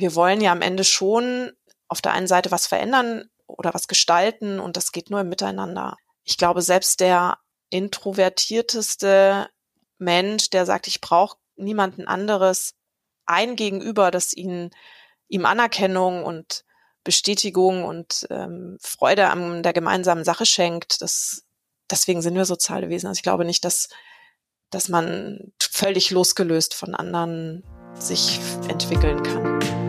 wir wollen ja am Ende schon auf der einen Seite was verändern oder was gestalten und das geht nur im Miteinander. Ich glaube, selbst der introvertierteste Mensch, der sagt, ich brauche niemanden anderes, ein Gegenüber, das ihn, ihm Anerkennung und Bestätigung und ähm, Freude an der gemeinsamen Sache schenkt. Das, deswegen sind wir soziale Wesen. Also ich glaube nicht, dass, dass man völlig losgelöst von anderen sich entwickeln kann.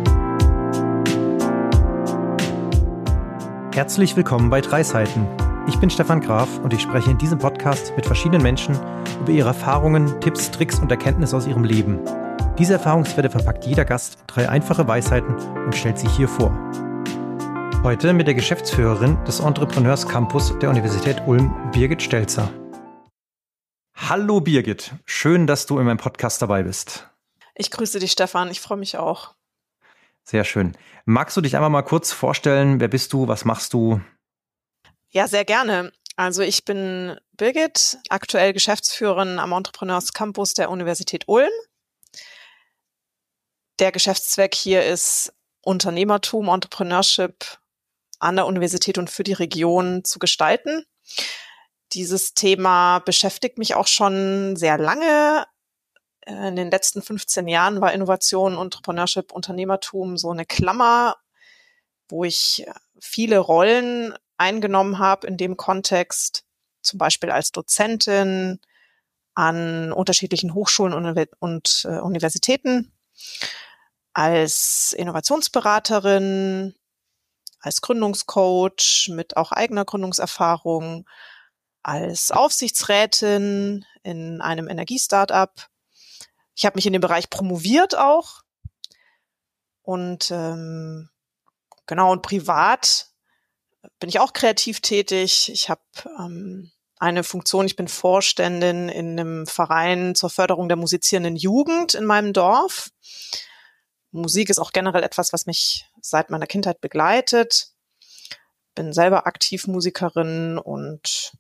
Herzlich willkommen bei Drei Seiten. Ich bin Stefan Graf und ich spreche in diesem Podcast mit verschiedenen Menschen über ihre Erfahrungen, Tipps, Tricks und Erkenntnisse aus ihrem Leben. Diese Erfahrungswerte verpackt jeder Gast drei einfache Weisheiten und stellt sie hier vor. Heute mit der Geschäftsführerin des Entrepreneurs Campus der Universität Ulm, Birgit Stelzer. Hallo Birgit, schön, dass du in meinem Podcast dabei bist. Ich grüße dich, Stefan. Ich freue mich auch. Sehr schön. Magst du dich einmal mal kurz vorstellen? Wer bist du? Was machst du? Ja, sehr gerne. Also ich bin Birgit, aktuell Geschäftsführerin am Entrepreneurs Campus der Universität Ulm. Der Geschäftszweck hier ist Unternehmertum, Entrepreneurship an der Universität und für die Region zu gestalten. Dieses Thema beschäftigt mich auch schon sehr lange. Äh, in den letzten 15 Jahren war Innovation, Entrepreneurship, Unternehmertum so eine Klammer, wo ich viele Rollen eingenommen habe in dem Kontext, zum Beispiel als Dozentin an unterschiedlichen Hochschulen und, und äh, Universitäten, als Innovationsberaterin, als Gründungscoach mit auch eigener Gründungserfahrung, als Aufsichtsrätin in einem Energiestartup ich habe mich in dem Bereich promoviert auch. Und ähm, genau, und privat bin ich auch kreativ tätig. Ich habe ähm, eine Funktion, ich bin Vorständin in einem Verein zur Förderung der musizierenden Jugend in meinem Dorf. Musik ist auch generell etwas, was mich seit meiner Kindheit begleitet. Bin selber aktiv Musikerin und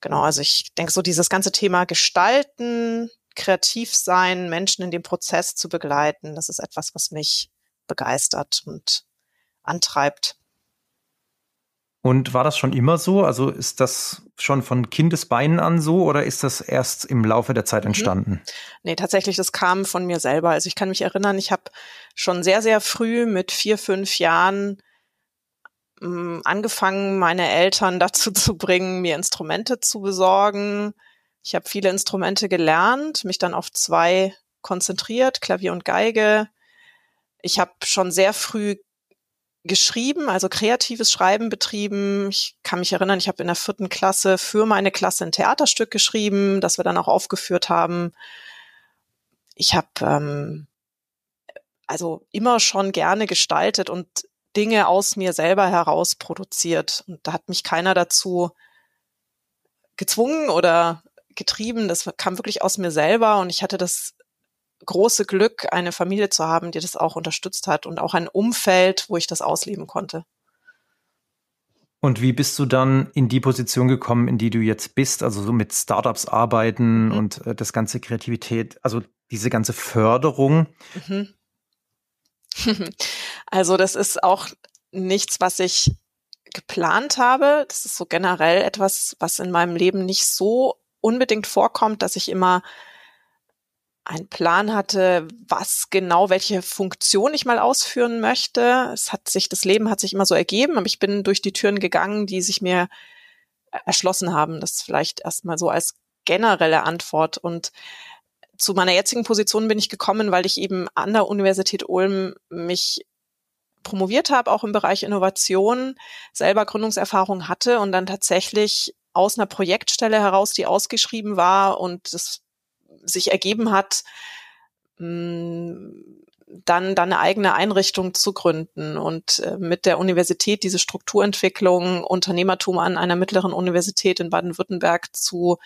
genau, also ich denke so dieses ganze Thema Gestalten, kreativ sein, Menschen in dem Prozess zu begleiten, das ist etwas, was mich begeistert und antreibt. Und war das schon immer so? Also ist das schon von Kindesbeinen an so oder ist das erst im Laufe der Zeit mhm. entstanden? Mhm. Nee, tatsächlich, das kam von mir selber. Also ich kann mich erinnern, ich habe schon sehr, sehr früh mit vier, fünf Jahren mh, hm, angefangen, meine Eltern dazu zu bringen, mir Instrumente zu besorgen, ich habe viele Instrumente gelernt, mich dann auf zwei konzentriert, Klavier und Geige. Ich habe schon sehr früh geschrieben, also kreatives Schreiben betrieben. Ich kann mich erinnern, ich habe in der vierten Klasse für meine Klasse ein Theaterstück geschrieben, das wir dann auch aufgeführt haben. Ich habe ähm, also immer schon gerne gestaltet und Dinge aus mir selber heraus produziert. Und da hat mich keiner dazu gezwungen oder getrieben. Das kam wirklich aus mir selber und ich hatte das große Glück, eine Familie zu haben, die das auch unterstützt hat und auch ein Umfeld, wo ich das ausleben konnte. Und wie bist du dann in die Position gekommen, in die du jetzt bist? Also so mit Startups arbeiten mhm. und äh, das ganze Kreativität, also diese ganze Förderung. Mhm. Also das ist auch nichts, was ich geplant habe. Das ist so generell etwas, was in meinem Leben nicht so unbedingt vorkommt, dass ich immer einen Plan hatte, was genau, welche Funktion ich mal ausführen möchte. Es hat sich, das Leben hat sich immer so ergeben, aber ich bin durch die Türen gegangen, die sich mir erschlossen haben. Das vielleicht erstmal so als generelle Antwort. Und zu meiner jetzigen Position bin ich gekommen, weil ich eben an der Universität Ulm mich promoviert habe, auch im Bereich Innovation, selber Gründungserfahrung hatte und dann tatsächlich aus einer Projektstelle heraus, die ausgeschrieben war und es sich ergeben hat, mm, dann, dann eine eigene Einrichtung zu gründen und äh, mit der Universität diese Strukturentwicklung, Unternehmertum an einer mittleren Universität in Baden-Württemberg zu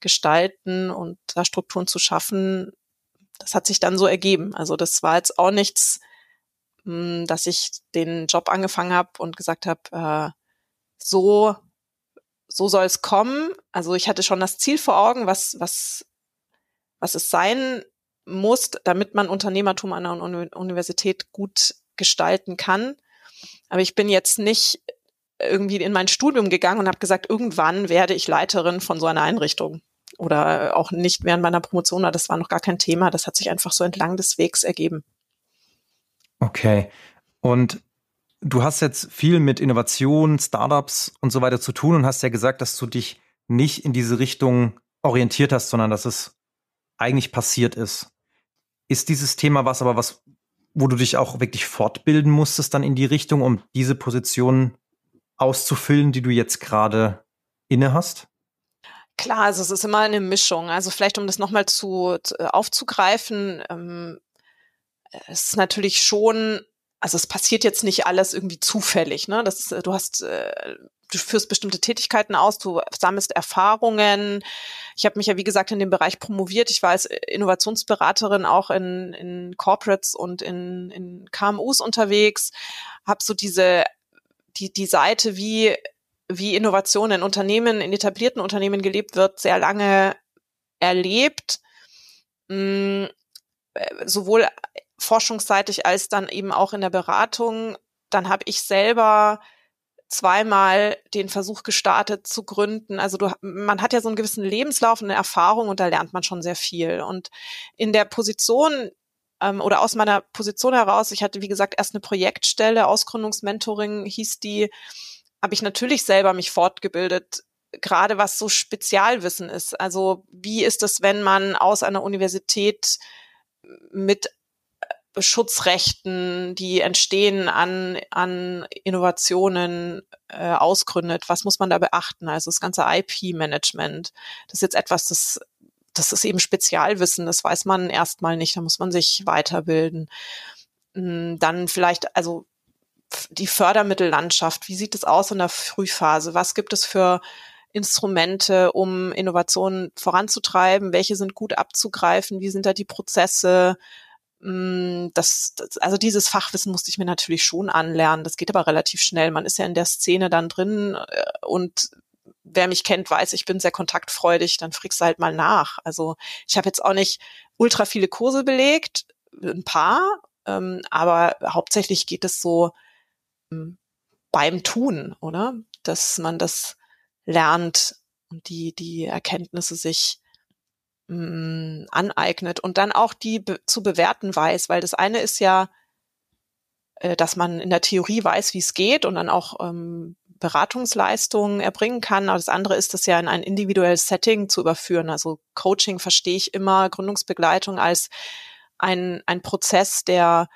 gestalten und da Strukturen zu schaffen, das hat sich dann so ergeben. Also das war jetzt auch nichts, mm, dass ich den Job angefangen habe und gesagt habe, äh, so so soll es kommen. Also ich hatte schon das Ziel vor Augen, was, was, was es sein muss, damit man Unternehmertum an der Universität gut gestalten kann. Aber ich bin jetzt nicht irgendwie in mein Studium gegangen und habe gesagt, irgendwann werde ich Leiterin von so einer Einrichtung. Oder auch nicht während meiner Promotion, das war noch gar kein Thema. Das hat sich einfach so entlang des Wegs ergeben. Okay. Und du hast jetzt viel mit Innovation, Startups und so weiter zu tun und hast ja gesagt, dass du dich nicht in diese Richtung orientiert hast, sondern dass es eigentlich passiert ist. Ist dieses Thema was aber was, wo du dich auch wirklich fortbilden musstest dann in die Richtung, um diese Position auszufüllen, die du jetzt gerade inne hast? Klar, also es ist immer eine Mischung. Also vielleicht, um das nochmal zu, zu aufzugreifen, ähm, es ist natürlich schon, also es passiert jetzt nicht alles irgendwie zufällig. Ne? Das ist, du hast äh, du führst bestimmte Tätigkeiten aus, du sammelst Erfahrungen. Ich habe mich ja, wie gesagt, in dem Bereich promoviert. Ich war als Innovationsberaterin auch in, in Corporates und in, in KMUs unterwegs, habe so diese, die, die Seite, wie, wie Innovation in Unternehmen, in etablierten Unternehmen gelebt wird, sehr lange erlebt. Mh, mm, sowohl forschungsseitig als dann eben auch in der Beratung. Dann habe ich selber zweimal den Versuch gestartet zu gründen. Also du, man hat ja so einen gewissen Lebenslauf und eine Erfahrung und da lernt man schon sehr viel. Und in der Position ähm, oder aus meiner Position heraus, ich hatte wie gesagt erst eine Projektstelle, Ausgründungsmentoring hieß die, habe ich natürlich selber mich fortgebildet, gerade was so Spezialwissen ist. Also wie ist es, wenn man aus einer Universität mit Schutzrechten, die entstehen an, an Innovationen äh, ausgründet. Was muss man da beachten? Also das ganze IP-Management. Das ist jetzt etwas, das, das ist eben Spezialwissen, das weiß man erstmal nicht, da muss man sich weiterbilden. Hm, dann vielleicht, also die Fördermittellandschaft, wie sieht es aus in der Frühphase? Was gibt es für Instrumente, um Innovationen voranzutreiben? Welche sind gut abzugreifen? Wie sind da die Prozesse? Mm, das, das, also dieses Fachwissen musste ich mir natürlich schon anlernen. Das geht aber relativ schnell. Man ist ja in der Szene dann drin äh, und wer mich kennt, weiß, ich bin sehr kontaktfreudig, dann frickst du halt mal nach. Also ich habe jetzt auch nicht ultra viele Kurse belegt, ein paar, ähm, aber hauptsächlich geht es so ähm, beim Tun, oder? Dass man das lernt und die, die Erkenntnisse sich mh, mm, aneignet und dann auch die be zu bewerten weiß, weil das eine ist ja, äh, dass man in der Theorie weiß, wie es geht und dann auch ähm, Beratungsleistungen erbringen kann. Aber das andere ist, das ja in ein individuelles Setting zu überführen. Also Coaching verstehe ich immer, Gründungsbegleitung als ein, ein Prozess, der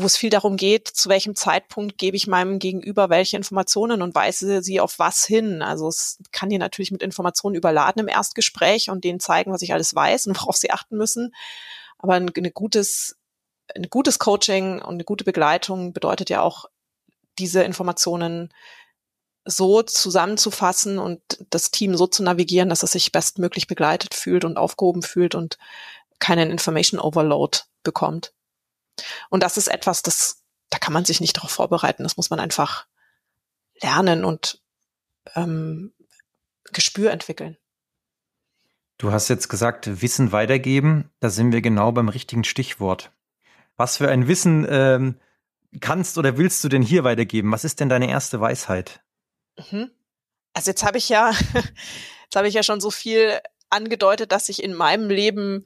wo es viel darum geht, zu welchem Zeitpunkt gebe ich meinem Gegenüber welche Informationen und weise sie auf was hin. Also es kann dir natürlich mit Informationen überladen im Erstgespräch und denen zeigen, was ich alles weiß und worauf sie achten müssen. Aber ein, ein gutes, ein gutes Coaching und eine gute Begleitung bedeutet ja auch, diese Informationen so zusammenzufassen und das Team so zu navigieren, dass es sich bestmöglich begleitet fühlt und aufgehoben fühlt und keinen Information Overload bekommt. Und das ist etwas, das, da kann man sich nicht darauf vorbereiten. Das muss man einfach lernen und ähm, Gespür entwickeln. Du hast jetzt gesagt, Wissen weitergeben. Da sind wir genau beim richtigen Stichwort. Was für ein Wissen ähm, kannst oder willst du denn hier weitergeben? Was ist denn deine erste Weisheit? Mhm. Also jetzt habe ich ja, jetzt habe ich ja schon so viel angedeutet, dass ich in meinem Leben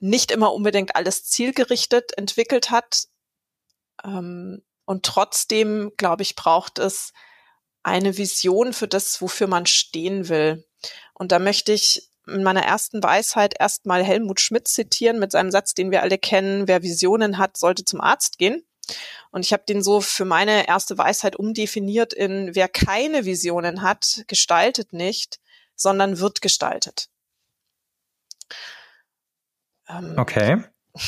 nicht immer unbedingt alles zielgerichtet entwickelt hat. Ähm, und trotzdem, glaube ich, braucht es eine Vision für das, wofür man stehen will. Und da möchte ich in meiner ersten Weisheit erstmal Helmut Schmidt zitieren mit seinem Satz, den wir alle kennen, wer Visionen hat, sollte zum Arzt gehen. Und ich habe den so für meine erste Weisheit umdefiniert in, wer keine Visionen hat, gestaltet nicht, sondern wird gestaltet. Ähm, okay.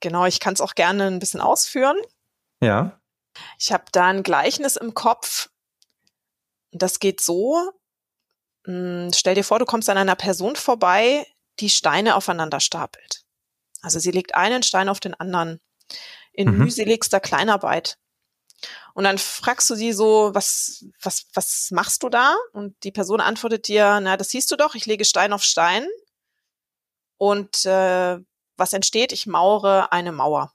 genau, ich kann es auch gerne ein bisschen ausführen. Ja. Ich habe da ein Gleichnis im Kopf. Das geht so. Hm, stell dir vor, du kommst an einer Person vorbei, die Steine aufeinander stapelt. Also sie legt einen Stein auf den anderen in mhm. mühseligster Kleinarbeit. Und dann fragst du sie so, was, was, was machst du da? Und die Person antwortet dir, na, das siehst du doch, ich lege Stein auf Stein. Und äh, was entsteht? Ich maure eine Mauer.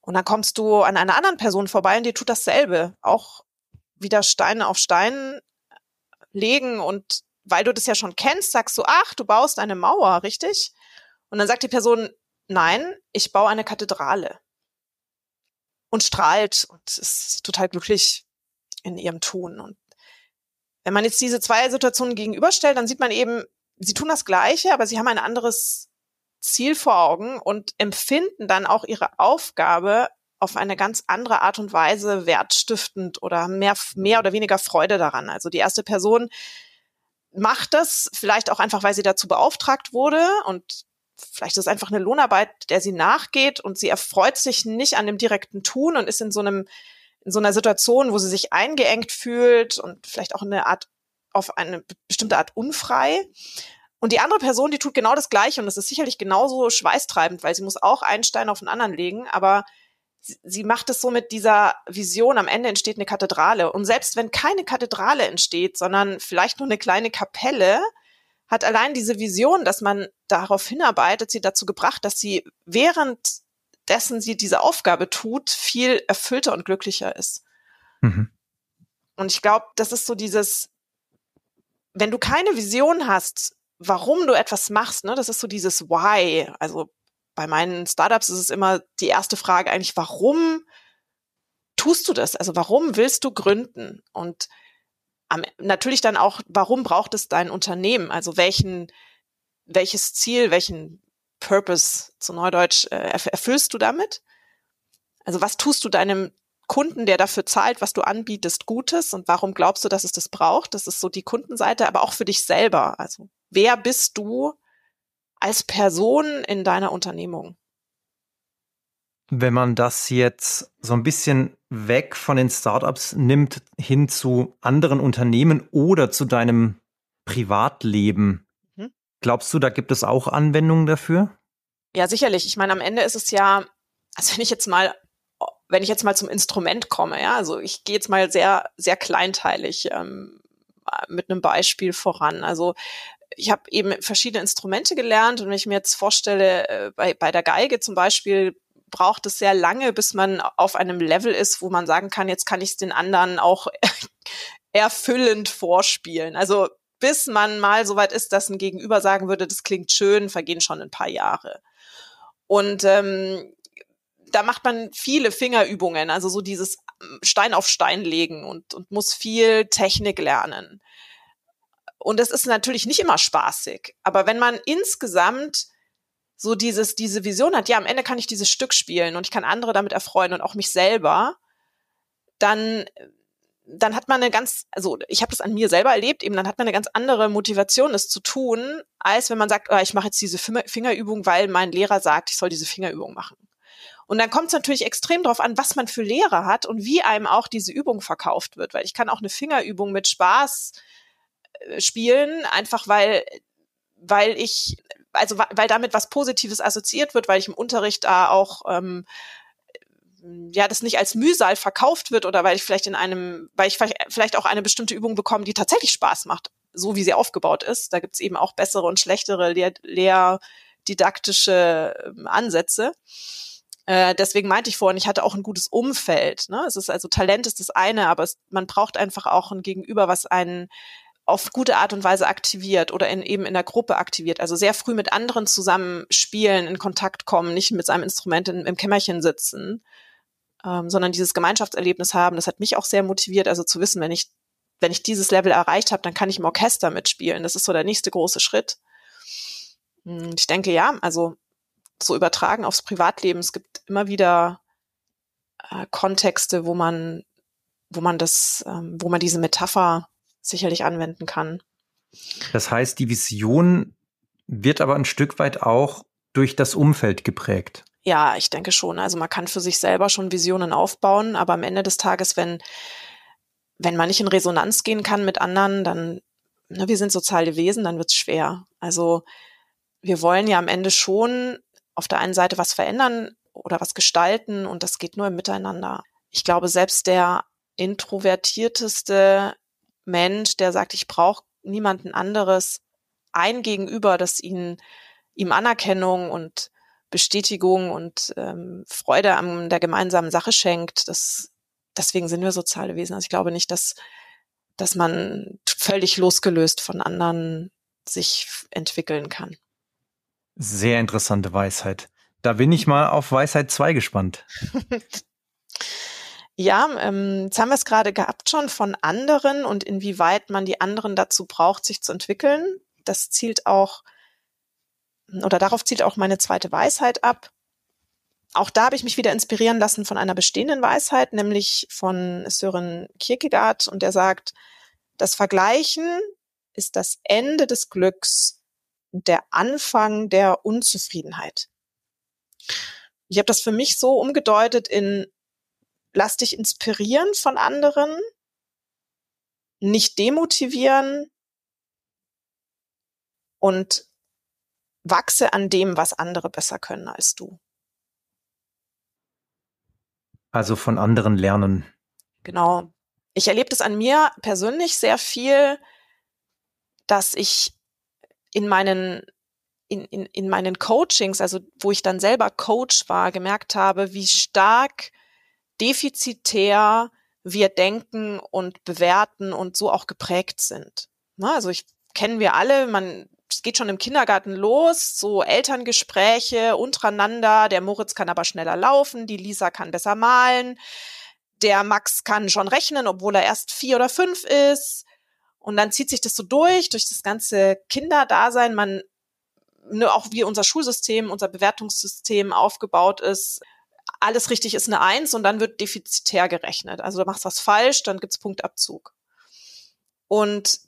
Und dann kommst du an einer anderen Person vorbei und die tut dasselbe. Auch wieder Steine auf Stein legen und weil du das ja schon kennst, sagst du, ach, du baust eine Mauer, richtig? Und dann sagt die Person, nein, ich baue eine Kathedrale. Und strahlt und ist total glücklich in ihrem Tun. Und wenn man jetzt diese zwei Situationen gegenüberstellt, dann sieht man eben, sie tun das Gleiche, aber sie haben ein anderes Ziel vor Augen und empfinden dann auch ihre Aufgabe auf eine ganz andere Art und Weise wertstiftend oder mehr, mehr oder weniger Freude daran. Also die erste Person macht das vielleicht auch einfach, weil sie dazu beauftragt wurde und vielleicht ist es einfach eine Lohnarbeit, der sie nachgeht und sie erfreut sich nicht an dem direkten Tun und ist in so einem in so einer Situation, wo sie sich eingeengt fühlt und vielleicht auch eine Art auf eine bestimmte Art unfrei. Und die andere Person, die tut genau das Gleiche und das ist sicherlich genauso schweißtreibend, weil sie muss auch einen Stein auf den anderen legen, aber sie, sie macht es so mit dieser Vision, am Ende entsteht eine Kathedrale. Und selbst wenn keine Kathedrale entsteht, sondern vielleicht nur eine kleine Kapelle, hat allein diese Vision, dass man darauf hinarbeitet, sie dazu gebracht, dass sie während dessen sie diese Aufgabe tut, viel erfüllter und glücklicher ist. Mhm. Und ich glaube, das ist so dieses, wenn du keine Vision hast, warum du etwas machst, ne, das ist so dieses Why. Also bei meinen Startups ist es immer die erste Frage eigentlich, warum tust du das? Also warum willst du gründen? Und am, natürlich dann auch, warum braucht es dein Unternehmen? Also welchen, welches Ziel, welchen Purpose zu Neudeutsch äh, erfüllst du damit? Also was tust du deinem Kunden, der dafür zahlt, was du anbietest, Gutes und warum glaubst du, dass es das braucht? Das ist so die Kundenseite, aber auch für dich selber. Also wer bist du als Person in deiner Unternehmung? Wenn man das jetzt so ein bisschen weg von den Startups nimmt, hin zu anderen Unternehmen oder zu deinem Privatleben. Glaubst du, da gibt es auch Anwendungen dafür? Ja, sicherlich. Ich meine, am Ende ist es ja, also wenn ich jetzt mal wenn ich jetzt mal zum Instrument komme, ja, also ich gehe jetzt mal sehr, sehr kleinteilig ähm, mit einem Beispiel voran. Also ich habe eben verschiedene Instrumente gelernt und wenn ich mir jetzt vorstelle, äh, bei, bei der Geige zum Beispiel braucht es sehr lange, bis man auf einem Level ist, wo man sagen kann, jetzt kann ich es den anderen auch erfüllend vorspielen. Also bis man mal so weit ist, dass ein Gegenüber sagen würde, das klingt schön, vergehen schon ein paar Jahre. Und ähm, da macht man viele Fingerübungen, also so dieses Stein auf Stein legen und, und muss viel Technik lernen. Und das ist natürlich nicht immer spaßig. Aber wenn man insgesamt so dieses, diese Vision hat, ja, am Ende kann ich dieses Stück spielen und ich kann andere damit erfreuen und auch mich selber, dann, dann hat man eine ganz, also ich habe das an mir selber erlebt, eben dann hat man eine ganz andere Motivation, das zu tun, als wenn man sagt, oh, ich mache jetzt diese Fingerübung, weil mein Lehrer sagt, ich soll diese Fingerübung machen. Und dann kommt es natürlich extrem darauf an, was man für Lehrer hat und wie einem auch diese Übung verkauft wird, weil ich kann auch eine Fingerübung mit Spaß äh, spielen, einfach weil weil ich also weil damit was Positives assoziiert wird, weil ich im Unterricht da auch ähm, ja das nicht als Mühsal verkauft wird oder weil ich vielleicht in einem, weil ich vielleicht auch eine bestimmte Übung bekomme, die tatsächlich Spaß macht, so wie sie aufgebaut ist. Da gibt's eben auch bessere und schlechtere Lehr lehrdidaktische ähm, Ansätze. Äh, deswegen meinte ich vorhin, ich hatte auch ein gutes Umfeld. Ne? Es ist also Talent ist das eine, aber es, man braucht einfach auch ein Gegenüber, was einen auf gute Art und Weise aktiviert oder in, eben in der Gruppe aktiviert. Also sehr früh mit anderen zusammen spielen, in Kontakt kommen, nicht mit seinem Instrument in, im Kämmerchen sitzen, ähm, sondern dieses Gemeinschaftserlebnis haben. Das hat mich auch sehr motiviert, also zu wissen, wenn ich wenn ich dieses Level erreicht habe, dann kann ich im Orchester mitspielen. Das ist so der nächste große Schritt. Hm, ich denke ja, also so übertragen aufs Privatleben. Es gibt immer wieder äh, Kontexte, wo man, wo man das, ähm, wo man diese Metapher sicherlich anwenden kann. Das heißt, die Vision wird aber ein Stück weit auch durch das Umfeld geprägt. Ja, ich denke schon. Also man kann für sich selber schon Visionen aufbauen, aber am Ende des Tages, wenn, wenn man nicht in Resonanz gehen kann mit anderen, dann, ne, wir sind soziale Wesen, dann wird's schwer. Also wir wollen ja am Ende schon auf der einen Seite was verändern oder was gestalten und das geht nur im Miteinander. Ich glaube, selbst der introvertierteste Mensch, der sagt, ich brauche niemanden anderes, ein Gegenüber, das ihn, ihm Anerkennung und Bestätigung und ähm, Freude an der gemeinsamen Sache schenkt. Das, deswegen sind wir soziale Wesen. Also ich glaube nicht, dass, dass man völlig losgelöst von anderen sich entwickeln kann. Sehr interessante Weisheit. Da bin ich mal auf Weisheit 2 gespannt. ja, ähm, jetzt haben wir es gerade gehabt schon von anderen und inwieweit man die anderen dazu braucht, sich zu entwickeln. Das zielt auch oder darauf zielt auch meine zweite Weisheit ab. Auch da habe ich mich wieder inspirieren lassen von einer bestehenden Weisheit, nämlich von Sören Kierkegaard. Und der sagt, das Vergleichen ist das Ende des Glücks und der Anfang der Unzufriedenheit. Ich habe das für mich so umgedeutet in lass dich inspirieren von anderen, nicht demotivieren und wachse an dem, was andere besser können als du. Also von anderen lernen. Genau. Ich erlebe das an mir persönlich sehr viel, dass ich in meinen in, in, in meinen Coachings, also wo ich dann selber Coach war, gemerkt habe, wie stark defizitär wir denken und bewerten und so auch geprägt sind. Na, also ich kennen wir alle, man es geht schon im Kindergarten los, so Elterngespräche untereinander. Der Moritz kann aber schneller laufen, die Lisa kann besser malen, der Max kann schon rechnen, obwohl er erst vier oder fünf ist. Und dann zieht sich das so durch, durch das ganze Kinderdasein. Man, ne, auch wie unser Schulsystem, unser Bewertungssystem aufgebaut ist. Alles richtig ist eine Eins und dann wird defizitär gerechnet. Also du machst was falsch, dann gibt's Punktabzug. Und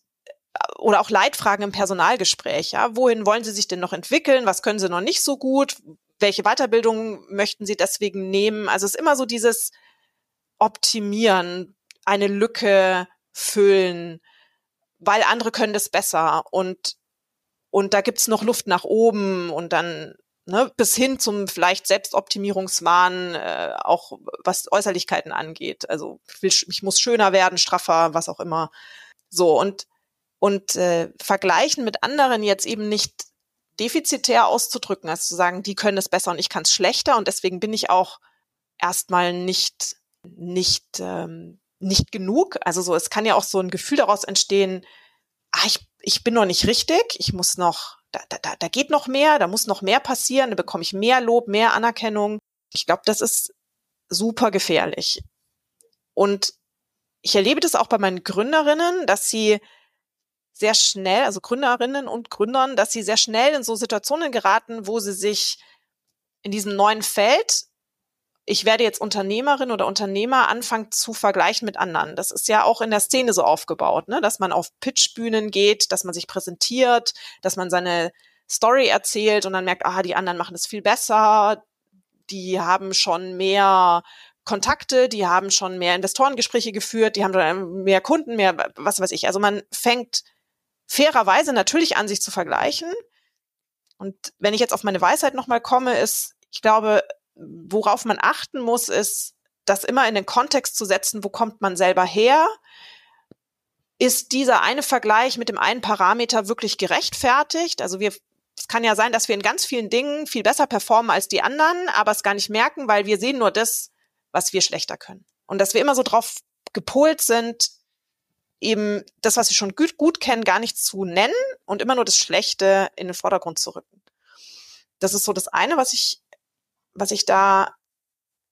oder auch Leitfragen im Personalgespräch. Ja? Wohin wollen Sie sich denn noch entwickeln? Was können Sie noch nicht so gut? Welche Weiterbildung möchten Sie deswegen nehmen? Also es ist immer so dieses Optimieren, eine Lücke füllen, weil andere können das besser und und da gibt's noch Luft nach oben und dann ne, bis hin zum vielleicht Selbstoptimierungswahn, äh, auch was Äußerlichkeiten angeht. Also ich, will, ich muss schöner werden, straffer, was auch immer. So und und äh, vergleichen mit anderen jetzt eben nicht defizitär auszudrücken, als zu sagen, die können es besser und ich kann es schlechter und deswegen bin ich auch erstmal nicht nicht ähm, nicht genug. Also so, es kann ja auch so ein Gefühl daraus entstehen, ah, ich, ich bin noch nicht richtig, ich muss noch, da, da, da geht noch mehr, da muss noch mehr passieren, da bekomme ich mehr Lob, mehr Anerkennung. Ich glaube, das ist super gefährlich. Und ich erlebe das auch bei meinen Gründerinnen, dass sie sehr schnell, also Gründerinnen und Gründern, dass sie sehr schnell in so Situationen geraten, wo sie sich in diesem neuen Feld, ich werde jetzt Unternehmerin oder Unternehmer, anfangen zu vergleichen mit anderen. Das ist ja auch in der Szene so aufgebaut, ne? dass man auf Pitchbühnen geht, dass man sich präsentiert, dass man seine Story erzählt und dann merkt, ah, die anderen machen das viel besser, die haben schon mehr Kontakte, die haben schon mehr Investorengespräche geführt, die haben mehr Kunden, mehr was weiß ich. Also man fängt fairerweise natürlich an, sich zu vergleichen. Und wenn ich jetzt auf meine Weisheit nochmal komme, ist, ich glaube, worauf man achten muss, ist, das immer in den Kontext zu setzen, wo kommt man selber her? Ist dieser eine Vergleich mit dem einen Parameter wirklich gerechtfertigt? Also wir, es kann ja sein, dass wir in ganz vielen Dingen viel besser performen als die anderen, aber es gar nicht merken, weil wir sehen nur das, was wir schlechter können. Und dass wir immer so drauf gepolt sind, eben das, was sie schon gut, gut kennen, gar nicht zu nennen und immer nur das Schlechte in den Vordergrund zu rücken. Das ist so das eine, was ich, was ich da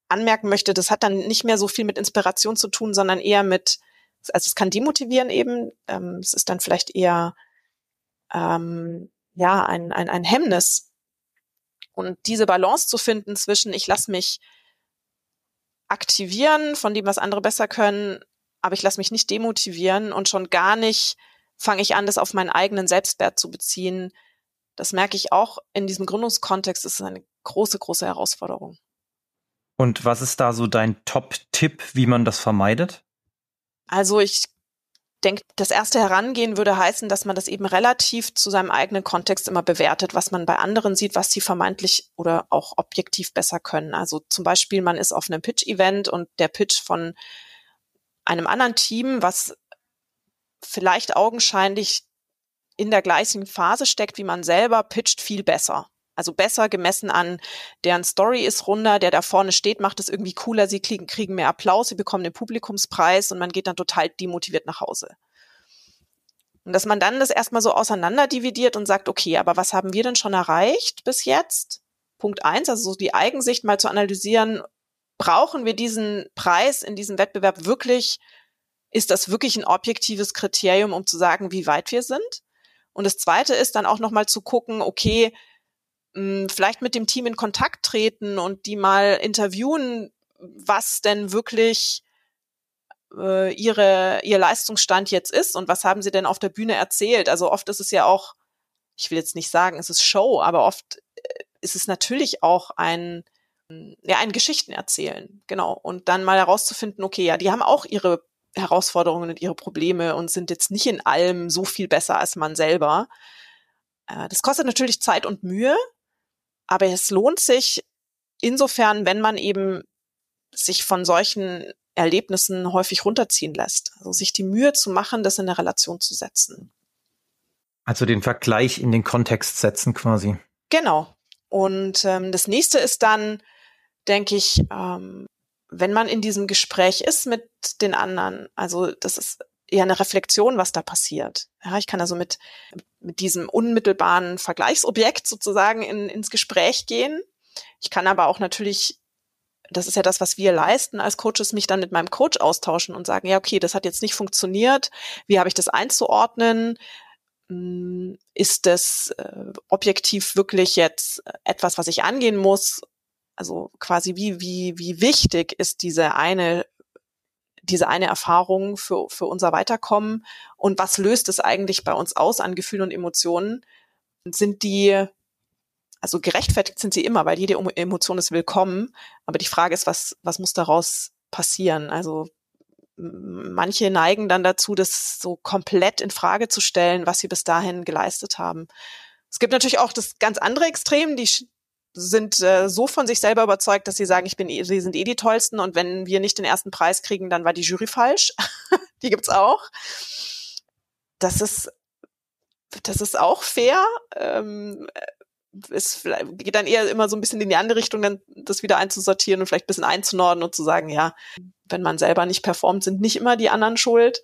anmerken möchte. Das hat dann nicht mehr so viel mit Inspiration zu tun, sondern eher mit, also es kann demotivieren eben. Ähm, es ist dann vielleicht eher ähm, ja ein, ein, ein Hemmnis. Und diese Balance zu finden zwischen, ich lasse mich aktivieren von dem, was andere besser können, aber ich lasse mich nicht demotivieren und schon gar nicht fange ich an, das auf meinen eigenen Selbstwert zu beziehen. Das merke ich auch in diesem Gründungskontext. Das ist eine große, große Herausforderung. Und was ist da so dein Top-Tipp, wie man das vermeidet? Also ich denke, das erste Herangehen würde heißen, dass man das eben relativ zu seinem eigenen Kontext immer bewertet, was man bei anderen sieht, was sie vermeintlich oder auch objektiv besser können. Also zum Beispiel, man ist auf einem Pitch-Event und der Pitch von einem anderen Team, was vielleicht augenscheinlich in der gleichen Phase steckt wie man selber, pitcht viel besser. Also besser gemessen an, deren Story ist runder, der da vorne steht, macht es irgendwie cooler, sie kriegen, kriegen mehr Applaus, sie bekommen den Publikumspreis und man geht dann total demotiviert nach Hause. Und dass man dann das erstmal so auseinander dividiert und sagt, okay, aber was haben wir denn schon erreicht bis jetzt? Punkt eins, also so die Eigensicht mal zu analysieren, brauchen wir diesen Preis in diesem Wettbewerb wirklich, ist das wirklich ein objektives Kriterium, um zu sagen, wie weit wir sind? Und das zweite ist dann auch nochmal zu gucken, okay, mh, vielleicht mit dem Team in Kontakt treten und die mal interviewen, was denn wirklich äh, ihre, ihr Leistungsstand jetzt ist und was haben sie denn auf der Bühne erzählt. Also oft ist es ja auch, ich will jetzt nicht sagen, es ist Show, aber oft äh, ist es natürlich auch ein, ja, ein Geschichten erzählen, genau. Und dann mal herauszufinden, okay, ja, die haben auch ihre Herausforderungen und ihre Probleme und sind jetzt nicht in allem so viel besser als man selber. Äh, das kostet natürlich Zeit und Mühe, aber es lohnt sich insofern, wenn man eben sich von solchen Erlebnissen häufig runterziehen lässt. Also sich die Mühe zu machen, das in eine Relation zu setzen. Also den Vergleich in den Kontext setzen quasi. Genau. Und ähm, das nächste ist dann, denke ich, ähm, wenn man in diesem Gespräch ist mit den anderen, also das ist eher eine Reflexion, was da passiert. Ja, ich kann also mit, mit diesem unmittelbaren Vergleichsobjekt sozusagen in, ins Gespräch gehen. Ich kann aber auch natürlich das ist ja das, was wir leisten als Coaches, mich dann mit meinem Coach austauschen und sagen, ja, okay, das hat jetzt nicht funktioniert. Wie habe ich das einzuordnen? Hm, ist das äh, objektiv wirklich jetzt etwas, was ich angehen muss? Also quasi wie, wie, wie wichtig ist diese eine, diese eine Erfahrung für, für unser Weiterkommen? Und was löst es eigentlich bei uns aus an Gefühlen und Emotionen? Sind die also gerechtfertigt sind sie immer, weil jede Emotion ist willkommen. Aber die Frage ist, was, was muss daraus passieren? Also manche neigen dann dazu, das so komplett in Frage zu stellen, was sie bis dahin geleistet haben. Es gibt natürlich auch das ganz andere Extrem, die sind äh, so von sich selber überzeugt, dass sie sagen, ich bin, eh, sie sind eh die tollsten und wenn wir nicht den ersten Preis kriegen, dann war die Jury falsch. die gibt's auch. Das ist, das ist auch fair. Ähm, es geht dann eher immer so ein bisschen in die andere Richtung, dann das wieder einzusortieren und vielleicht ein bisschen einzunorden und zu sagen, ja, wenn man selber nicht performt, sind nicht immer die anderen schuld.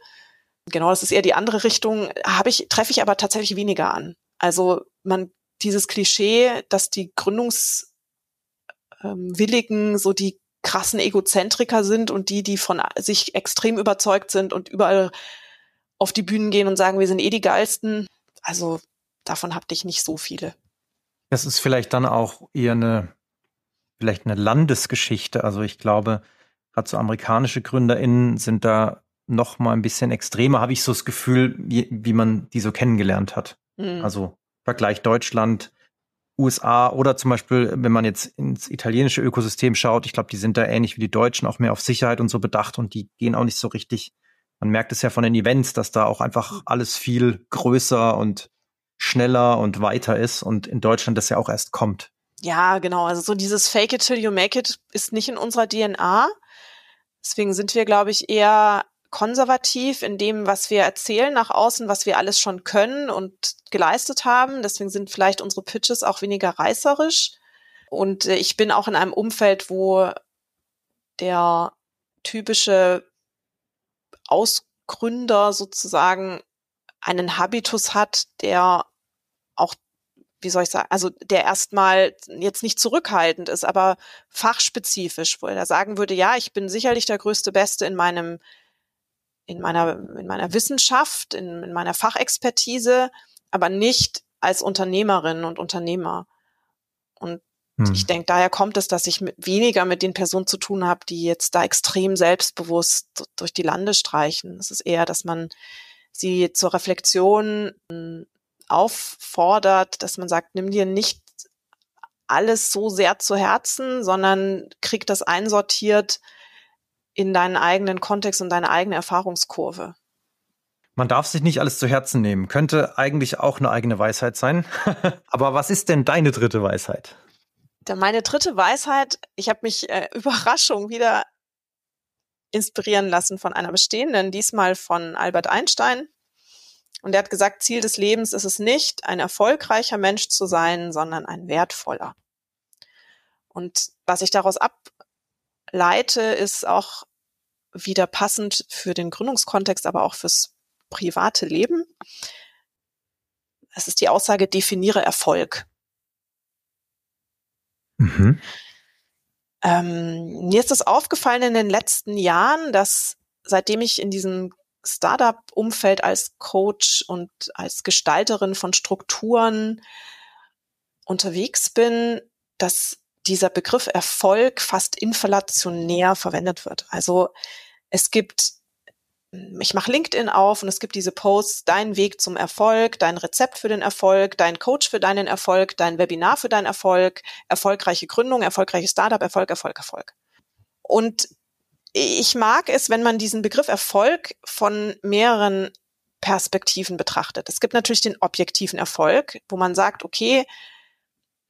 Genau, das ist eher die andere Richtung. Habe ich, treffe ich aber tatsächlich weniger an. Also man, dieses Klischee, dass die Gründungswilligen ähm, so die krassen Egozentriker sind und die, die von sich extrem überzeugt sind und überall auf die Bühnen gehen und sagen, wir sind eh die geilsten. Also davon habe ich nicht so viele. Das ist vielleicht dann auch eher eine, vielleicht eine Landesgeschichte. Also ich glaube, gerade so amerikanische GründerInnen sind da noch mal ein bisschen extremer, habe ich so das Gefühl, wie, wie man die so kennengelernt hat. Mhm. Also Vergleich Deutschland, USA oder zum Beispiel, wenn man jetzt ins italienische Ökosystem schaut, ich glaube, die sind da ähnlich wie die Deutschen auch mehr auf Sicherheit und so bedacht und die gehen auch nicht so richtig. Man merkt es ja von den Events, dass da auch einfach alles viel größer und schneller und weiter ist und in Deutschland das ja auch erst kommt. Ja, genau. Also so dieses Fake it till you make it ist nicht in unserer DNA. Deswegen sind wir, glaube ich, eher konservativ in dem, was wir erzählen nach außen, was wir alles schon können und geleistet haben. Deswegen sind vielleicht unsere Pitches auch weniger reißerisch. Und äh, ich bin auch in einem Umfeld, wo der typische Ausgründer sozusagen einen Habitus hat, der auch, wie soll ich sagen, also der erstmal jetzt nicht zurückhaltend ist, aber fachspezifisch, wo er sagen würde, ja, ich bin sicherlich der größte Beste in meinem, in meiner, in meiner Wissenschaft, in, in meiner Fachexpertise, aber nicht als Unternehmerin und Unternehmer. Und hm. ich denke, daher kommt es, dass ich mit, weniger mit den Personen zu tun habe, die jetzt da extrem selbstbewusst durch die Lande streichen. Es ist eher, dass man sie zur Reflexion hm, auffordert, dass man sagt, nimm dir nicht alles so sehr zu Herzen, sondern krieg das einsortiert in deinen eigenen Kontext und deine eigene Erfahrungskurve. Man darf sich nicht alles zu Herzen nehmen. Könnte eigentlich auch eine eigene Weisheit sein. Aber was ist denn deine dritte Weisheit? Meine dritte Weisheit, ich habe mich äh, Überraschung wieder inspirieren lassen von einer bestehenden, diesmal von Albert Einstein. Und er hat gesagt, Ziel des Lebens ist es nicht, ein erfolgreicher Mensch zu sein, sondern ein wertvoller. Und was ich daraus ableite, ist auch wieder passend für den Gründungskontext, aber auch fürs private Leben. Es ist die Aussage, definiere Erfolg. Mhm. Ähm, mir ist es aufgefallen in den letzten Jahren, dass seitdem ich in diesem Startup-Umfeld als Coach und als Gestalterin von Strukturen unterwegs bin, dass dieser Begriff Erfolg fast inflationär verwendet wird. Also es gibt, ich mache LinkedIn auf und es gibt diese Posts, dein Weg zum Erfolg, dein Rezept für den Erfolg, dein Coach für deinen Erfolg, dein Webinar für deinen Erfolg, erfolgreiche Gründung, erfolgreiches Startup, Erfolg, Erfolg, Erfolg. Und ich mag es, wenn man diesen Begriff Erfolg von mehreren Perspektiven betrachtet. Es gibt natürlich den objektiven Erfolg, wo man sagt, okay,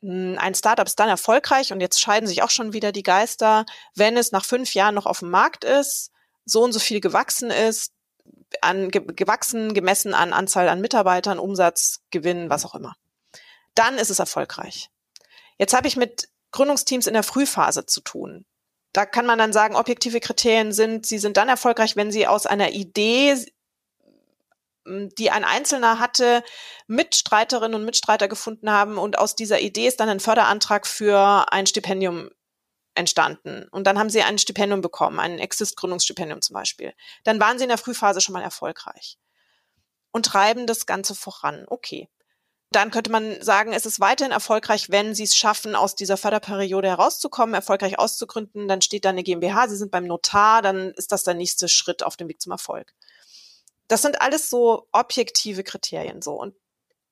hm, ein Startup ist dann erfolgreich und jetzt scheiden sich auch schon wieder die Geister, wenn es nach fünf Jahren noch auf dem Markt ist, so und so viel gewachsen ist, an, ge, gewachsen, gemessen an Anzahl an Mitarbeitern, Umsatz, Gewinn, was auch immer. Dann ist es erfolgreich. Jetzt habe ich mit Gründungsteams in der Frühphase zu tun. Da kann man dann sagen, objektive Kriterien sind, sie sind dann erfolgreich, wenn sie aus einer Idee, die ein Einzelner hatte, Mitstreiterinnen und Mitstreiter gefunden haben und aus dieser Idee ist dann ein Förderantrag für ein Stipendium entstanden. Und dann haben sie ein Stipendium bekommen, ein Exist-Gründungsstipendium zum Beispiel. Dann waren sie in der Frühphase schon mal erfolgreich und treiben das Ganze voran. Okay. Dann könnte man sagen, es ist weiterhin erfolgreich, wenn Sie es schaffen, aus dieser Förderperiode herauszukommen, erfolgreich auszugründen. Dann steht da eine GmbH, Sie sind beim Notar, dann ist das der nächste Schritt auf dem Weg zum Erfolg. Das sind alles so objektive Kriterien so. Und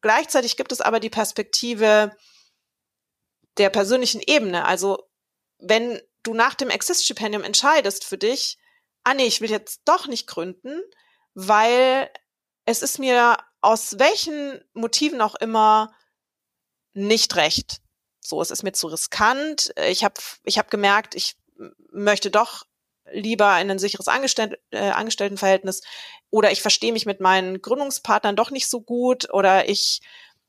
gleichzeitig gibt es aber die Perspektive der persönlichen Ebene. Also wenn du nach dem Exist-Stipendium entscheidest für dich, ah nee, ich will jetzt doch nicht gründen, weil es ist mir aus welchen Motiven auch immer nicht recht. So, es ist mir zu riskant. Ich habe ich hab gemerkt, ich möchte doch lieber in ein sicheres Angestell äh, Angestelltenverhältnis oder ich verstehe mich mit meinen Gründungspartnern doch nicht so gut oder ich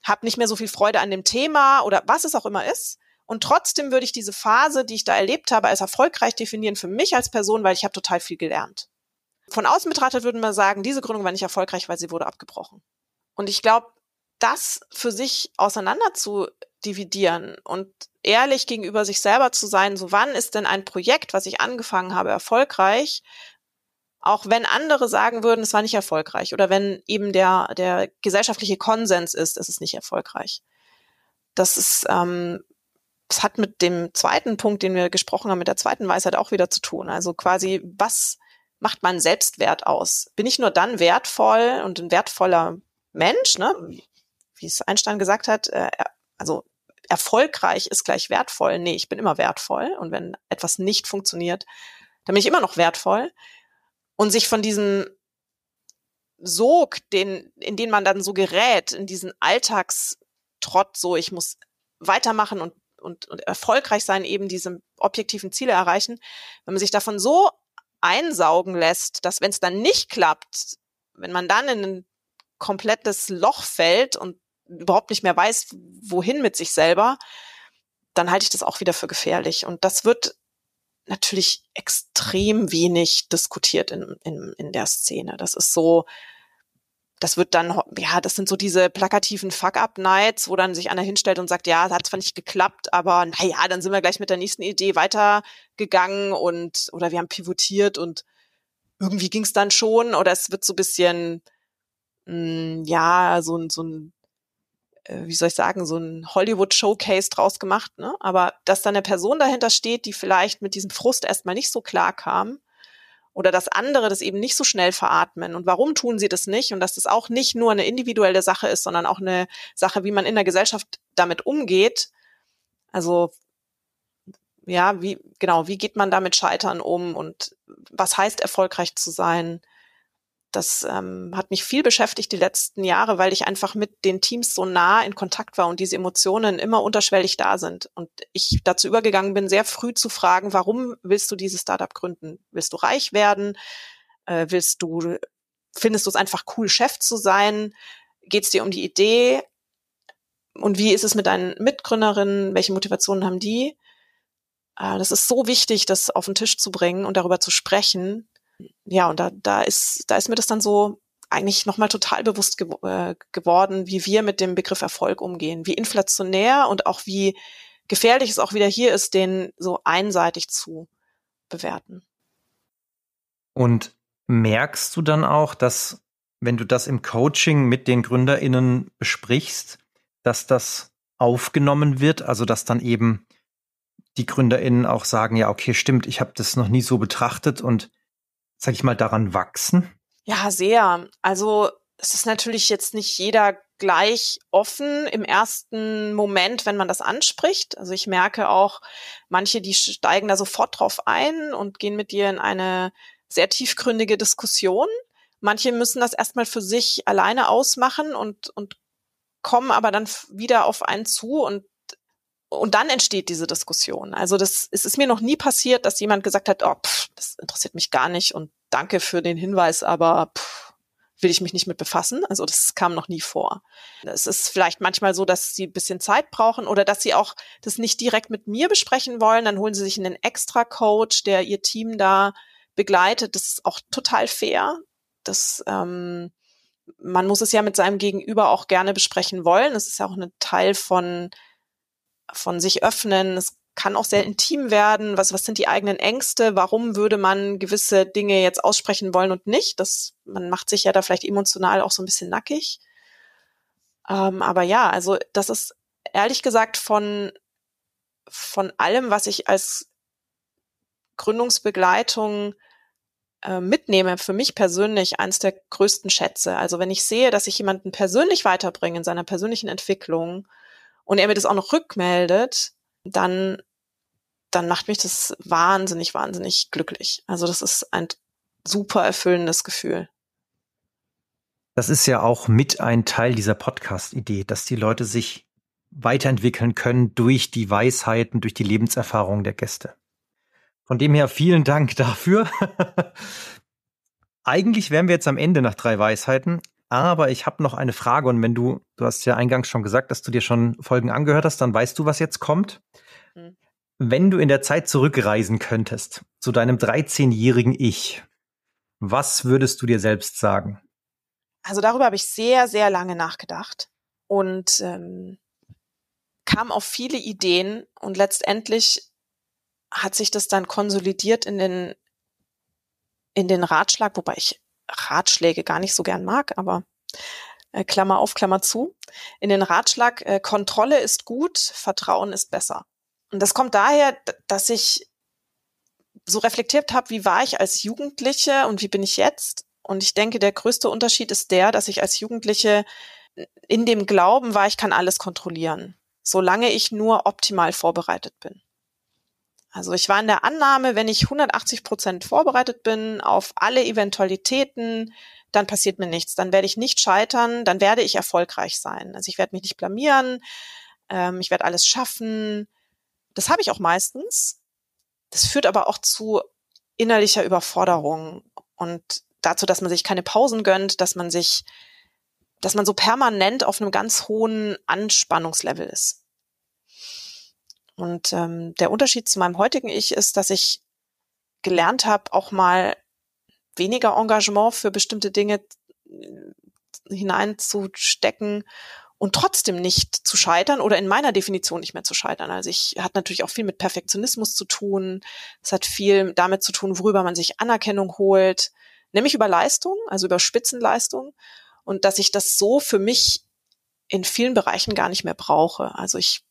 habe nicht mehr so viel Freude an dem Thema oder was es auch immer ist. Und trotzdem würde ich diese Phase, die ich da erlebt habe, als erfolgreich definieren für mich als Person, weil ich habe total viel gelernt. Von außen betrachtet würden wir sagen, diese Gründung war nicht erfolgreich, weil sie wurde abgebrochen. Und ich glaube, das für sich auseinander zu dividieren und ehrlich gegenüber sich selber zu sein, so wann ist denn ein Projekt, was ich angefangen habe, erfolgreich, auch wenn andere sagen würden, es war nicht erfolgreich oder wenn eben der, der gesellschaftliche Konsens ist, es ist nicht erfolgreich. Das ist, ähm, das hat mit dem zweiten Punkt, den wir gesprochen haben, mit der zweiten Weisheit auch wieder zu tun. Also quasi, was macht man Selbstwert aus? Bin ich nur dann wertvoll und ein wertvoller Mensch, ne? wie es Einstein gesagt hat, äh, also erfolgreich ist gleich wertvoll. Nee, ich bin immer wertvoll. Und wenn etwas nicht funktioniert, dann bin ich immer noch wertvoll. Und sich von diesem Sog, den, in den man dann so gerät, in diesen Alltagstrott, so ich muss weitermachen und, und, und erfolgreich sein, eben diese objektiven Ziele erreichen, wenn man sich davon so einsaugen lässt, dass wenn es dann nicht klappt, wenn man dann in ein komplettes Loch fällt und überhaupt nicht mehr weiß, wohin mit sich selber, dann halte ich das auch wieder für gefährlich. Und das wird natürlich extrem wenig diskutiert in, in, in der Szene. Das ist so, das wird dann, ja, das sind so diese plakativen Fuck-Up-Nights, wo dann sich einer hinstellt und sagt, ja, hat zwar nicht geklappt, aber naja, dann sind wir gleich mit der nächsten Idee weitergegangen und, oder wir haben pivotiert und irgendwie ging es dann schon, oder es wird so bisschen, mh, hm, ja, so ein, so ein äh, wie soll ich sagen, so ein Hollywood-Showcase draus gemacht, ne? Aber dass da eine Person dahinter steht, die vielleicht mit diesem Frust erstmal nicht so klar kam oder dass andere das eben nicht so schnell veratmen und warum tun sie das nicht und dass das auch nicht nur eine individuelle Sache ist, sondern auch eine Sache, wie man in der Gesellschaft damit umgeht. Also ja, wie genau, wie geht man damit Scheitern um und was heißt erfolgreich zu sein? Das ähm, hat mich viel beschäftigt die letzten Jahre, weil ich einfach mit den Teams so nah in Kontakt war und diese Emotionen immer unterschwellig da sind. Und ich dazu übergegangen bin, sehr früh zu fragen, warum willst du dieses Startup gründen? Willst du reich werden? Äh, willst du findest du es einfach cool, Chef zu sein? Geht es dir um die Idee? Und wie ist es mit deinen Mitgründerinnen? Welche Motivationen haben die? Äh, das ist so wichtig, das auf den Tisch zu bringen und darüber zu sprechen. Ja, und da, da ist, da ist mir das dann so eigentlich nochmal total bewusst ge äh, geworden, wie wir mit dem Begriff Erfolg umgehen, wie inflationär und auch wie gefährlich es auch wieder hier ist, den so einseitig zu bewerten. Und merkst du dann auch, dass wenn du das im Coaching mit den GründerInnen besprichst, dass das aufgenommen wird, also dass dann eben die GründerInnen auch sagen, ja, okay, stimmt, ich habe das noch nie so betrachtet und sag ich mal, daran wachsen? Ja, sehr. Also es ist natürlich jetzt nicht jeder gleich offen im ersten Moment, wenn man das anspricht. Also ich merke auch, manche, die steigen da sofort drauf ein und gehen mit dir in eine sehr tiefgründige Diskussion. Manche müssen das erstmal für sich alleine ausmachen und, und kommen aber dann wieder auf einen zu und und dann entsteht diese Diskussion. Also das es ist mir noch nie passiert, dass jemand gesagt hat, oh, pff, das interessiert mich gar nicht und danke für den Hinweis, aber pff, will ich mich nicht mit befassen. Also das kam noch nie vor. Es ist vielleicht manchmal so, dass sie ein bisschen Zeit brauchen oder dass sie auch das nicht direkt mit mir besprechen wollen. Dann holen sie sich einen extra Coach, der ihr Team da begleitet. Das ist auch total fair. Das, ähm, man muss es ja mit seinem Gegenüber auch gerne besprechen wollen. Das ist ja auch ein Teil von, von sich öffnen. Es kann auch sehr intim werden. Was, was sind die eigenen Ängste? Warum würde man gewisse Dinge jetzt aussprechen wollen und nicht? Das, man macht sich ja da vielleicht emotional auch so ein bisschen nackig. Ähm, aber ja, also das ist ehrlich gesagt von, von allem, was ich als Gründungsbegleitung äh, mitnehme, für mich persönlich eines der größten Schätze. Also wenn ich sehe, dass ich jemanden persönlich weiterbringe in seiner persönlichen Entwicklung und er mir das auch noch rückmeldet, dann, dann macht mich das wahnsinnig, wahnsinnig glücklich. Also das ist ein super erfüllendes Gefühl. Das ist ja auch mit ein Teil dieser Podcast-Idee, dass die Leute sich weiterentwickeln können durch die Weisheiten, durch die Lebenserfahrung der Gäste. Von dem her vielen Dank dafür. Eigentlich wären wir jetzt am Ende nach drei Weisheiten, aber ich habe noch eine Frage und wenn du, du hast ja eingangs schon gesagt, dass du dir schon Folgen angehört hast, dann weißt du, was jetzt kommt. Mhm. Wenn du in der Zeit zurückreisen könntest zu deinem 13-jährigen Ich, was würdest du dir selbst sagen? Also darüber habe ich sehr, sehr lange nachgedacht und ähm, kam auf viele Ideen und letztendlich hat sich das dann konsolidiert in den in den Ratschlag, wobei ich Ratschläge gar nicht so gern mag, aber äh, Klammer auf, Klammer zu, in den Ratschlag, äh, Kontrolle ist gut, Vertrauen ist besser. Und das kommt daher, dass ich so reflektiert habe, wie war ich als Jugendliche und wie bin ich jetzt? Und ich denke, der größte Unterschied ist der, dass ich als Jugendliche in dem Glauben war, ich kann alles kontrollieren, solange ich nur optimal vorbereitet bin. Also ich war in der Annahme, wenn ich 180 Prozent vorbereitet bin auf alle Eventualitäten, dann passiert mir nichts. Dann werde ich nicht scheitern, dann werde ich erfolgreich sein. Also ich werde mich nicht blamieren, ähm, ich werde alles schaffen. Das habe ich auch meistens. Das führt aber auch zu innerlicher Überforderung und dazu, dass man sich keine Pausen gönnt, dass man sich, dass man so permanent auf einem ganz hohen Anspannungslevel ist. Und ähm, der Unterschied zu meinem heutigen Ich ist, dass ich gelernt habe, auch mal weniger Engagement für bestimmte Dinge äh, hineinzustecken und trotzdem nicht zu scheitern oder in meiner Definition nicht mehr zu scheitern. Also ich hat natürlich auch viel mit Perfektionismus zu tun. Es hat viel damit zu tun, worüber man sich Anerkennung holt, nämlich über Leistung, also über Spitzenleistung und dass ich das so für mich in vielen Bereichen gar nicht mehr brauche. Also ich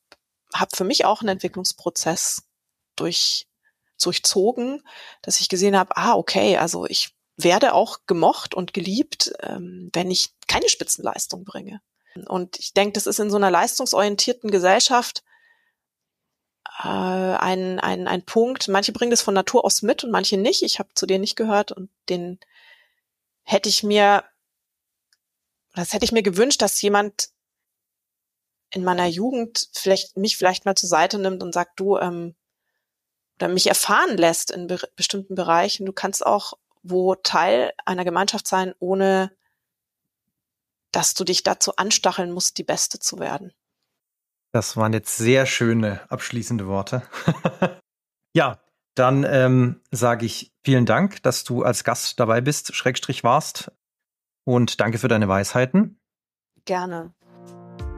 habe für mich auch einen Entwicklungsprozess durch, durchzogen, dass ich gesehen habe, ah, okay, also ich werde auch gemocht und geliebt, ähm, wenn ich keine Spitzenleistung bringe. Und ich denke, das ist in so einer leistungsorientierten Gesellschaft äh, ein, ein, ein Punkt. Manche bringen das von Natur aus mit und manche nicht. Ich habe zu denen nicht gehört und den hätte ich mir, das hätte ich mir gewünscht, dass jemand in meiner Jugend vielleicht mich vielleicht mal zur Seite nimmt und sagt, du, ähm, oder mich erfahren lässt in be bestimmten Bereichen, du kannst auch irgendwo Teil einer Gemeinschaft sein, ohne dass du dich dazu anstacheln musst, die Beste zu werden. Das waren jetzt sehr schöne abschließende Worte. ja, dann ähm, sage ich vielen Dank, dass du als Gast dabei bist, Schrägstrich warst. Und danke für deine Weisheiten. Gerne.